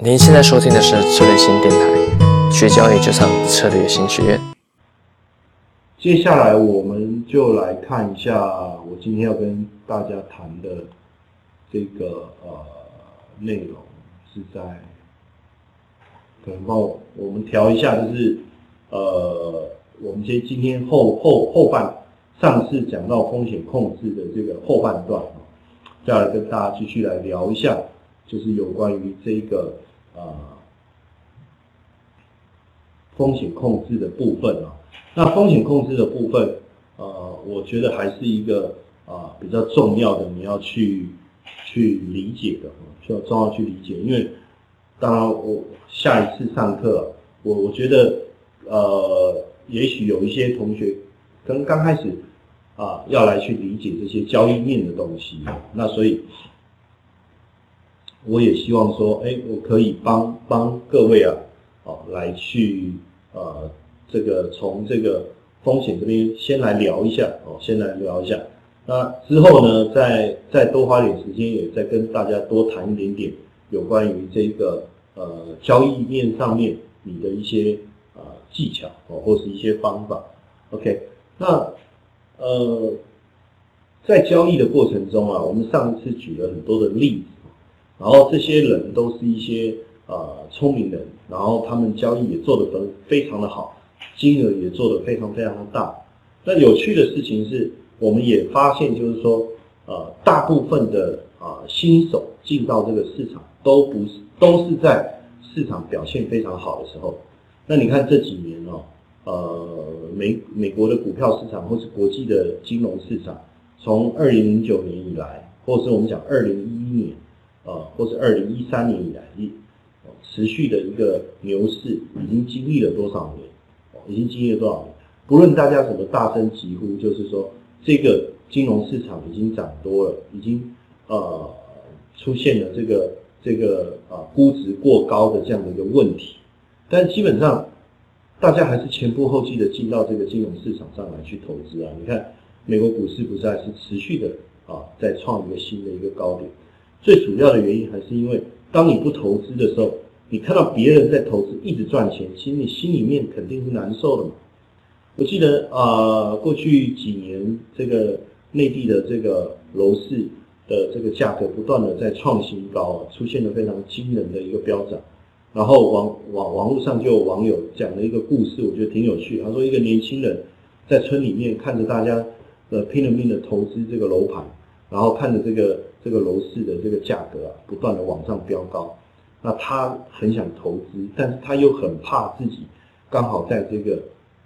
您现在收听的是策略型电台，学交易就上策略型学院。接下来我们就来看一下我今天要跟大家谈的这个呃内容是在，可能帮我我们调一下，就是呃我们先今天后后后半上次讲到风险控制的这个后半段再来跟大家继续来聊一下，就是有关于这个。啊，风险控制的部分啊，那风险控制的部分，呃，我觉得还是一个啊比较重要的，你要去去理解的，需要重要去理解。因为当然，我下一次上课，我我觉得呃，也许有一些同学刚刚开始啊，要来去理解这些交易面的东西，那所以。我也希望说，哎，我可以帮帮各位啊，哦，来去呃，这个从这个风险这边先来聊一下，哦，先来聊一下。那之后呢，再再多花点时间，也再跟大家多谈一点点有关于这个呃交易面上面你的一些啊技巧哦，或是一些方法。OK，那呃，在交易的过程中啊，我们上一次举了很多的例子。然后这些人都是一些呃聪明人，然后他们交易也做得非非常的好，金额也做得非常非常的大。那有趣的事情是，我们也发现就是说，呃，大部分的啊新手进到这个市场都不是都是在市场表现非常好的时候。那你看这几年哦，呃美美国的股票市场或是国际的金融市场，从二零零九年以来，或是我们讲二零一一年。啊，或是二零一三年以来一持续的一个牛市，已经经历了多少年？已经经历了多少年？不论大家怎么大声疾呼，就是说这个金融市场已经涨多了，已经呃出现了这个这个啊估值过高的这样的一个问题。但基本上大家还是前仆后继的进到这个金融市场上来去投资啊。你看美国股市不是还是持续的啊在创一个新的一个高点。最主要的原因还是因为，当你不投资的时候，你看到别人在投资一直赚钱，其实你心里面肯定是难受的嘛。我记得啊，过去几年这个内地的这个楼市的这个价格不断的在创新高，出现了非常惊人的一个飙涨。然后网网网络上就有网友讲了一个故事，我觉得挺有趣。他说一个年轻人在村里面看着大家呃拼了命的投资这个楼盘，然后看着这个。这个楼市的这个价格啊，不断的往上飙高，那他很想投资，但是他又很怕自己刚好在这个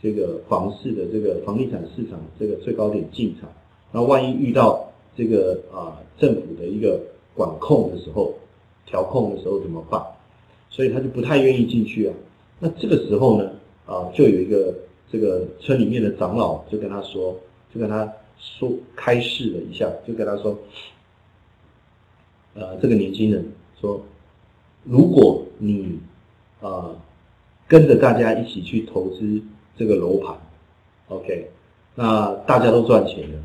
这个房市的这个房地产市场这个最高点进场，那万一遇到这个啊政府的一个管控的时候，调控的时候怎么办？所以他就不太愿意进去啊。那这个时候呢，啊，就有一个这个村里面的长老就跟他说，就跟他说开示了一下，就跟他说。呃，这个年轻人说：“如果你呃跟着大家一起去投资这个楼盘，OK，那大家都赚钱了，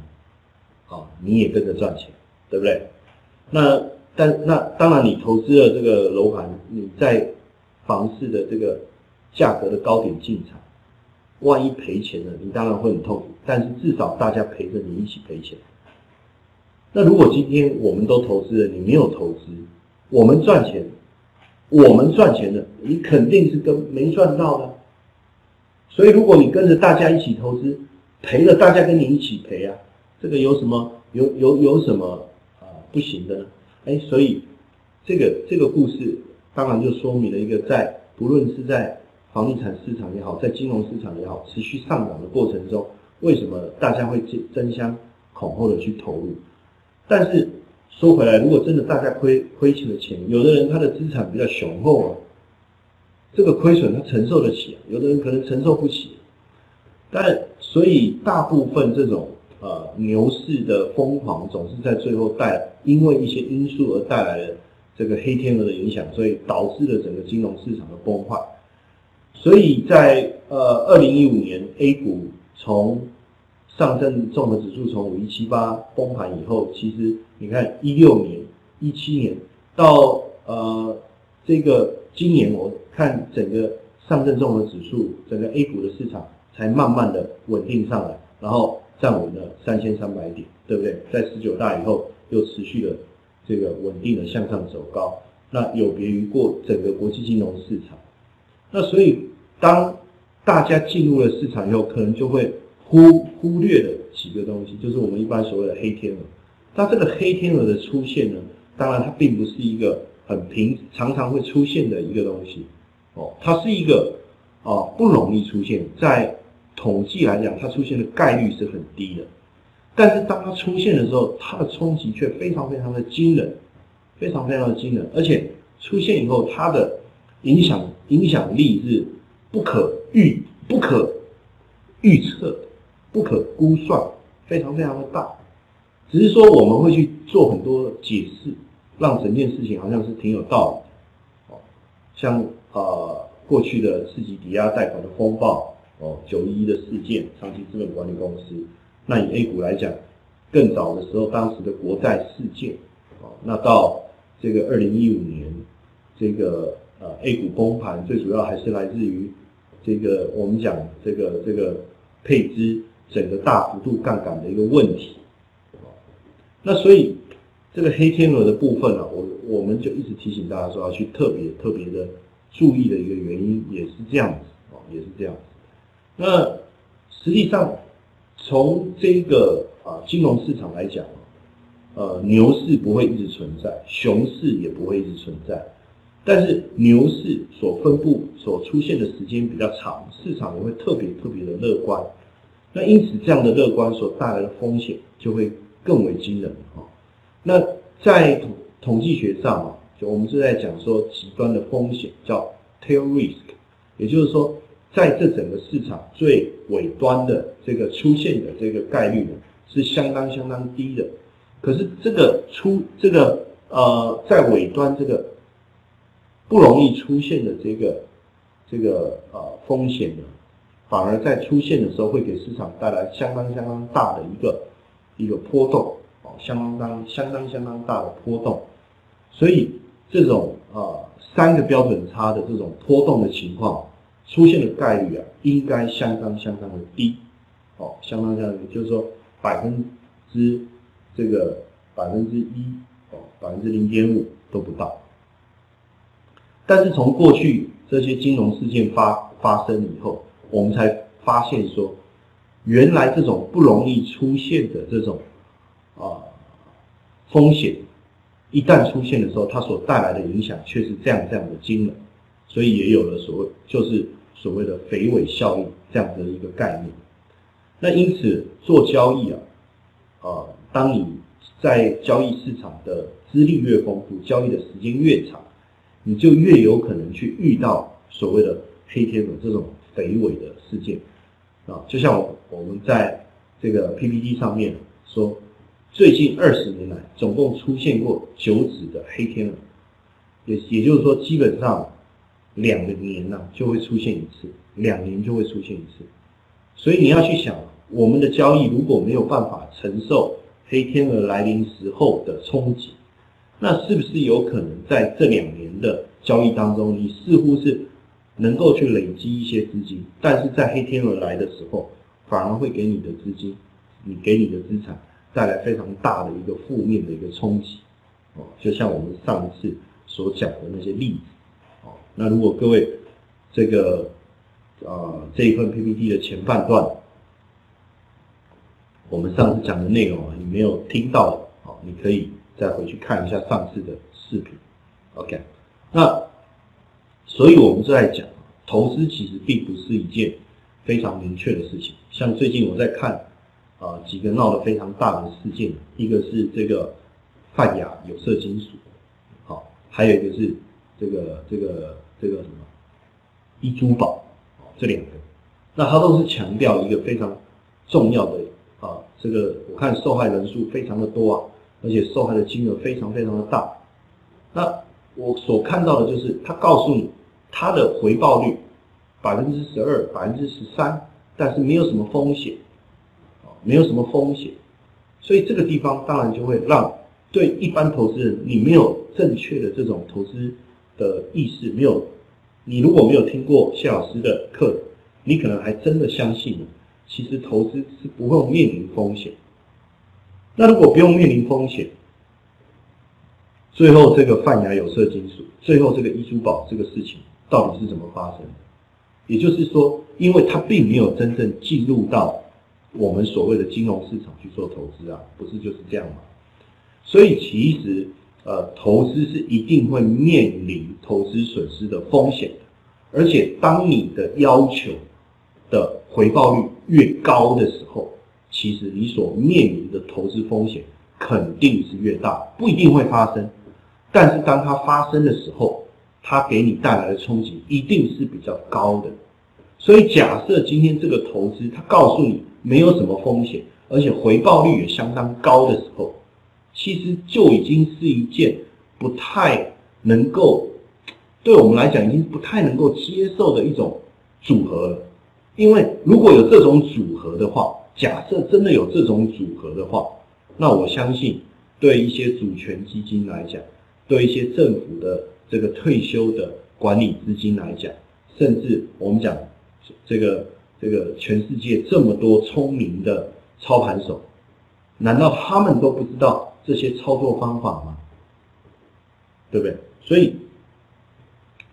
好，你也跟着赚钱，对不对？那但那当然，你投资了这个楼盘，你在房市的这个价格的高点进场，万一赔钱了，你当然会很痛苦。但是至少大家陪着你一起赔钱。”那如果今天我们都投资了，你没有投资，我们赚钱，我们赚钱的，你肯定是跟没赚到的。所以如果你跟着大家一起投资，赔了大家跟你一起赔啊，这个有什么有有有什么啊不行的呢？哎，所以这个这个故事当然就说明了一个，在不论是在房地产市场也好，在金融市场也好，持续上涨的过程中，为什么大家会争争相恐后的去投入？但是说回来，如果真的大家亏亏欠的钱，有的人他的资产比较雄厚啊，这个亏损他承受得起，有的人可能承受不起。但所以大部分这种呃牛市的疯狂，总是在最后带因为一些因素而带来的这个黑天鹅的影响，所以导致了整个金融市场的崩坏。所以在呃二零一五年 A 股从上证综合指数从五一七八崩盘以后，其实你看一六年、一七年到呃这个今年我看整个上证综合指数，整个 A 股的市场才慢慢的稳定上来，然后站稳了三千三百点，对不对？在十九大以后又持续的这个稳定的向上走高，那有别于过整个国际金融市场。那所以当大家进入了市场以后，可能就会忽忽略了几个东西，就是我们一般所谓的黑天鹅。那这个黑天鹅的出现呢，当然它并不是一个很平常常会出现的一个东西，哦，它是一个啊不容易出现，在统计来讲，它出现的概率是很低的。但是当它出现的时候，它的冲击却非常非常的惊人，非常非常的惊人，而且出现以后，它的影响影响力是不可预、不可预测、不可估算，非常非常的大。只是说我们会去做很多解释，让整件事情好像是挺有道理的。哦，像呃过去的次级抵押贷款的风暴，哦九一一的事件，长期资本管理公司。那以 A 股来讲，更早的时候，当时的国债事件，哦，那到这个二零一五年，这个呃 A 股崩盘，最主要还是来自于这个我们讲这个这个配资整个大幅度杠杆的一个问题。那所以这个黑天鹅的部分呢，我我们就一直提醒大家说要去特别特别的注意的一个原因也是这样子哦，也是这样子。那实际上从这个啊金融市场来讲，呃牛市不会一直存在，熊市也不会一直存在，但是牛市所分布所出现的时间比较长，市场也会特别特别的乐观。那因此这样的乐观所带来的风险就会。更为惊人啊！那在统统计学上啊，就我们是在讲说极端的风险叫 tail risk，也就是说，在这整个市场最尾端的这个出现的这个概率呢，是相当相当低的。可是这个出这个呃，在尾端这个不容易出现的这个这个呃风险呢，反而在出现的时候会给市场带来相当相当大的一个。一个波动哦，相当相当相当大的波动，所以这种啊三个标准差的这种波动的情况出现的概率啊，应该相当相当的低哦，相当相当低，就是说百分之这个百分之一哦，百分之零点五都不到。但是从过去这些金融事件发发生以后，我们才发现说。原来这种不容易出现的这种啊风险，一旦出现的时候，它所带来的影响却是这样这样的惊人，所以也有了所谓就是所谓的肥尾效应这样的一个概念。那因此做交易啊，啊，当你在交易市场的资历越丰富，交易的时间越长，你就越有可能去遇到所谓的黑天鹅这种北纬的事件。啊，就像我们在这个 PPT 上面说，最近二十年来总共出现过九指的黑天鹅，也也就是说，基本上两个年呢就会出现一次，两年就会出现一次。所以你要去想，我们的交易如果没有办法承受黑天鹅来临时候的冲击，那是不是有可能在这两年的交易当中，你似乎是？能够去累积一些资金，但是在黑天鹅来的时候，反而会给你的资金，你给你的资产带来非常大的一个负面的一个冲击，哦，就像我们上一次所讲的那些例子，哦，那如果各位这个啊这一份 PPT 的前半段，我们上次讲的内容啊，你没有听到，哦，你可以再回去看一下上次的视频，OK，那。所以，我们就在讲，投资其实并不是一件非常明确的事情。像最近我在看啊几个闹得非常大的事件，一个是这个泛亚有色金属，好，还有一个是这个这个这个什么一珠宝，这两个，那它都是强调一个非常重要的啊，这个我看受害人数非常的多啊，而且受害的金额非常非常的大，那。我所看到的就是，他告诉你他的回报率百分之十二、百分之十三，但是没有什么风险，啊，没有什么风险，所以这个地方当然就会让对一般投资人，你没有正确的这种投资的意识没有，你如果没有听过谢老师的课，你可能还真的相信，其实投资是不用面临风险。那如果不用面临风险，最后这个泛亚有色金属，最后这个易珠宝这个事情到底是怎么发生的？也就是说，因为它并没有真正进入到我们所谓的金融市场去做投资啊，不是就是这样吗？所以其实呃，投资是一定会面临投资损失的风险的，而且当你的要求的回报率越高的时候，其实你所面临的投资风险肯定是越大，不一定会发生，但是当它发生的时候，它给你带来的冲击一定是比较高的。所以假设今天这个投资它告诉你没有什么风险，而且回报率也相当高的时候，其实就已经是一件不太能够对我们来讲已经不太能够接受的一种组合了。因为如果有这种组合的话，假设真的有这种组合的话，那我相信对一些主权基金来讲，对一些政府的这个退休的管理资金来讲，甚至我们讲这个这个全世界这么多聪明的操盘手，难道他们都不知道？这些操作方法吗？对不对？所以，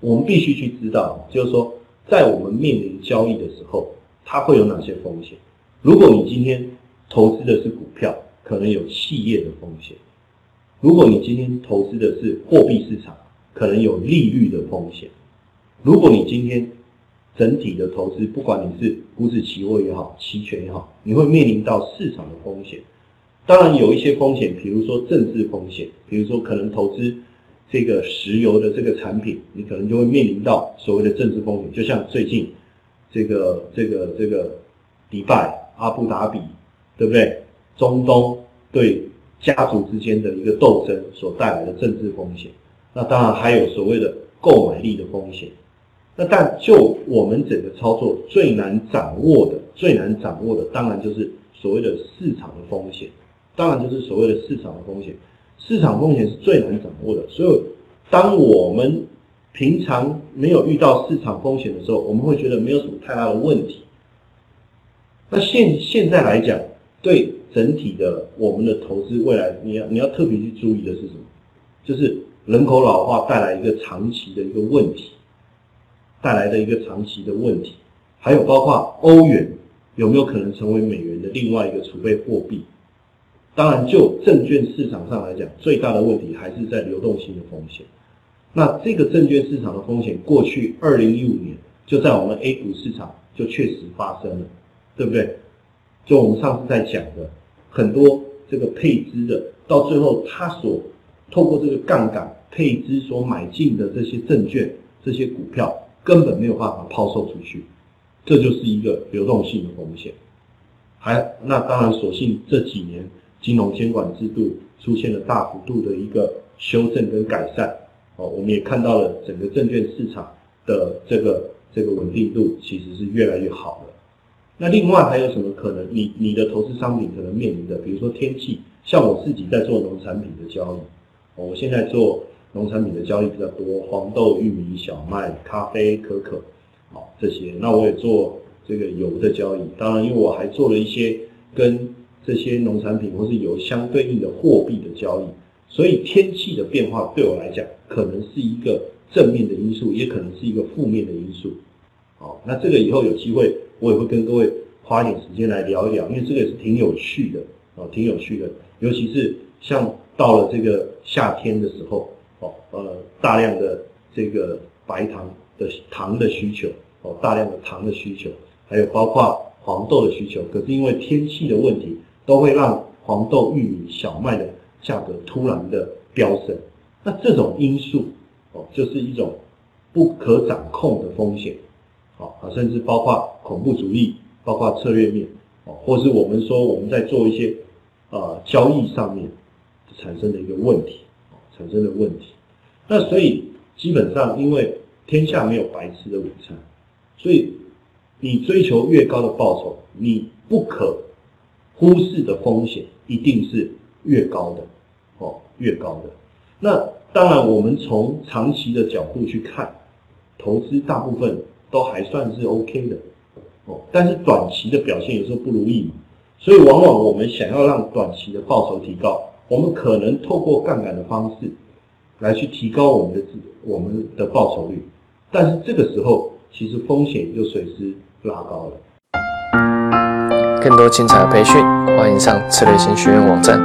我们必须去知道，就是说，在我们面临交易的时候，它会有哪些风险？如果你今天投资的是股票，可能有企业的风险；如果你今天投资的是货币市场，可能有利率的风险；如果你今天整体的投资，不管你是股指期货也好，期权也好，你会面临到市场的风险。当然有一些风险，比如说政治风险，比如说可能投资这个石油的这个产品，你可能就会面临到所谓的政治风险。就像最近这个这个这个迪拜、阿布达比，对不对？中东对家族之间的一个斗争所带来的政治风险。那当然还有所谓的购买力的风险。那但就我们整个操作最难掌握的、最难掌握的，当然就是所谓的市场的风险。当然就是所谓的市场的风险，市场风险是最难掌握的。所以，当我们平常没有遇到市场风险的时候，我们会觉得没有什么太大的问题。那现现在来讲，对整体的我们的投资未来，你要你要特别去注意的是什么？就是人口老化带来一个长期的一个问题，带来的一个长期的问题，还有包括欧元有没有可能成为美元的另外一个储备货币？当然，就证券市场上来讲，最大的问题还是在流动性的风险。那这个证券市场的风险，过去二零一五年就在我们 A 股市场就确实发生了，对不对？就我们上次在讲的，很多这个配资的，到最后他所透过这个杠杆配资所买进的这些证券、这些股票，根本没有办法抛售出去，这就是一个流动性的风险。还那当然，所幸这几年。金融监管制度出现了大幅度的一个修正跟改善，哦，我们也看到了整个证券市场的这个这个稳定度其实是越来越好了。那另外还有什么可能？你你的投资商品可能面临的，比如说天气，像我自己在做农产品的交易，我现在做农产品的交易比较多，黄豆、玉米、小麦、咖啡、可可，好，这些。那我也做这个油的交易，当然，因为我还做了一些跟这些农产品或是油相对应的货币的交易，所以天气的变化对我来讲，可能是一个正面的因素，也可能是一个负面的因素。好，那这个以后有机会，我也会跟各位花一点时间来聊一聊，因为这个也是挺有趣的，哦，挺有趣的。尤其是像到了这个夏天的时候，哦，呃，大量的这个白糖的糖的需求，哦，大量的糖的需求，还有包括黄豆的需求，可是因为天气的问题。都会让黄豆、玉米、小麦的价格突然的飙升，那这种因素哦，就是一种不可掌控的风险，好啊，甚至包括恐怖主义，包括策略面哦，或是我们说我们在做一些呃交易上面产生的一个问题，产生的问题。那所以基本上，因为天下没有白吃的午餐，所以你追求越高的报酬，你不可。忽视的风险一定是越高的，哦，越高的。那当然，我们从长期的角度去看，投资大部分都还算是 OK 的但是短期的表现有时候不如意嘛，所以往往我们想要让短期的报酬提高，我们可能透过杠杆的方式来去提高我们的我们的报酬率。但是这个时候，其实风险就随之拉高了。更多精彩的培训，欢迎上策略型学院网站。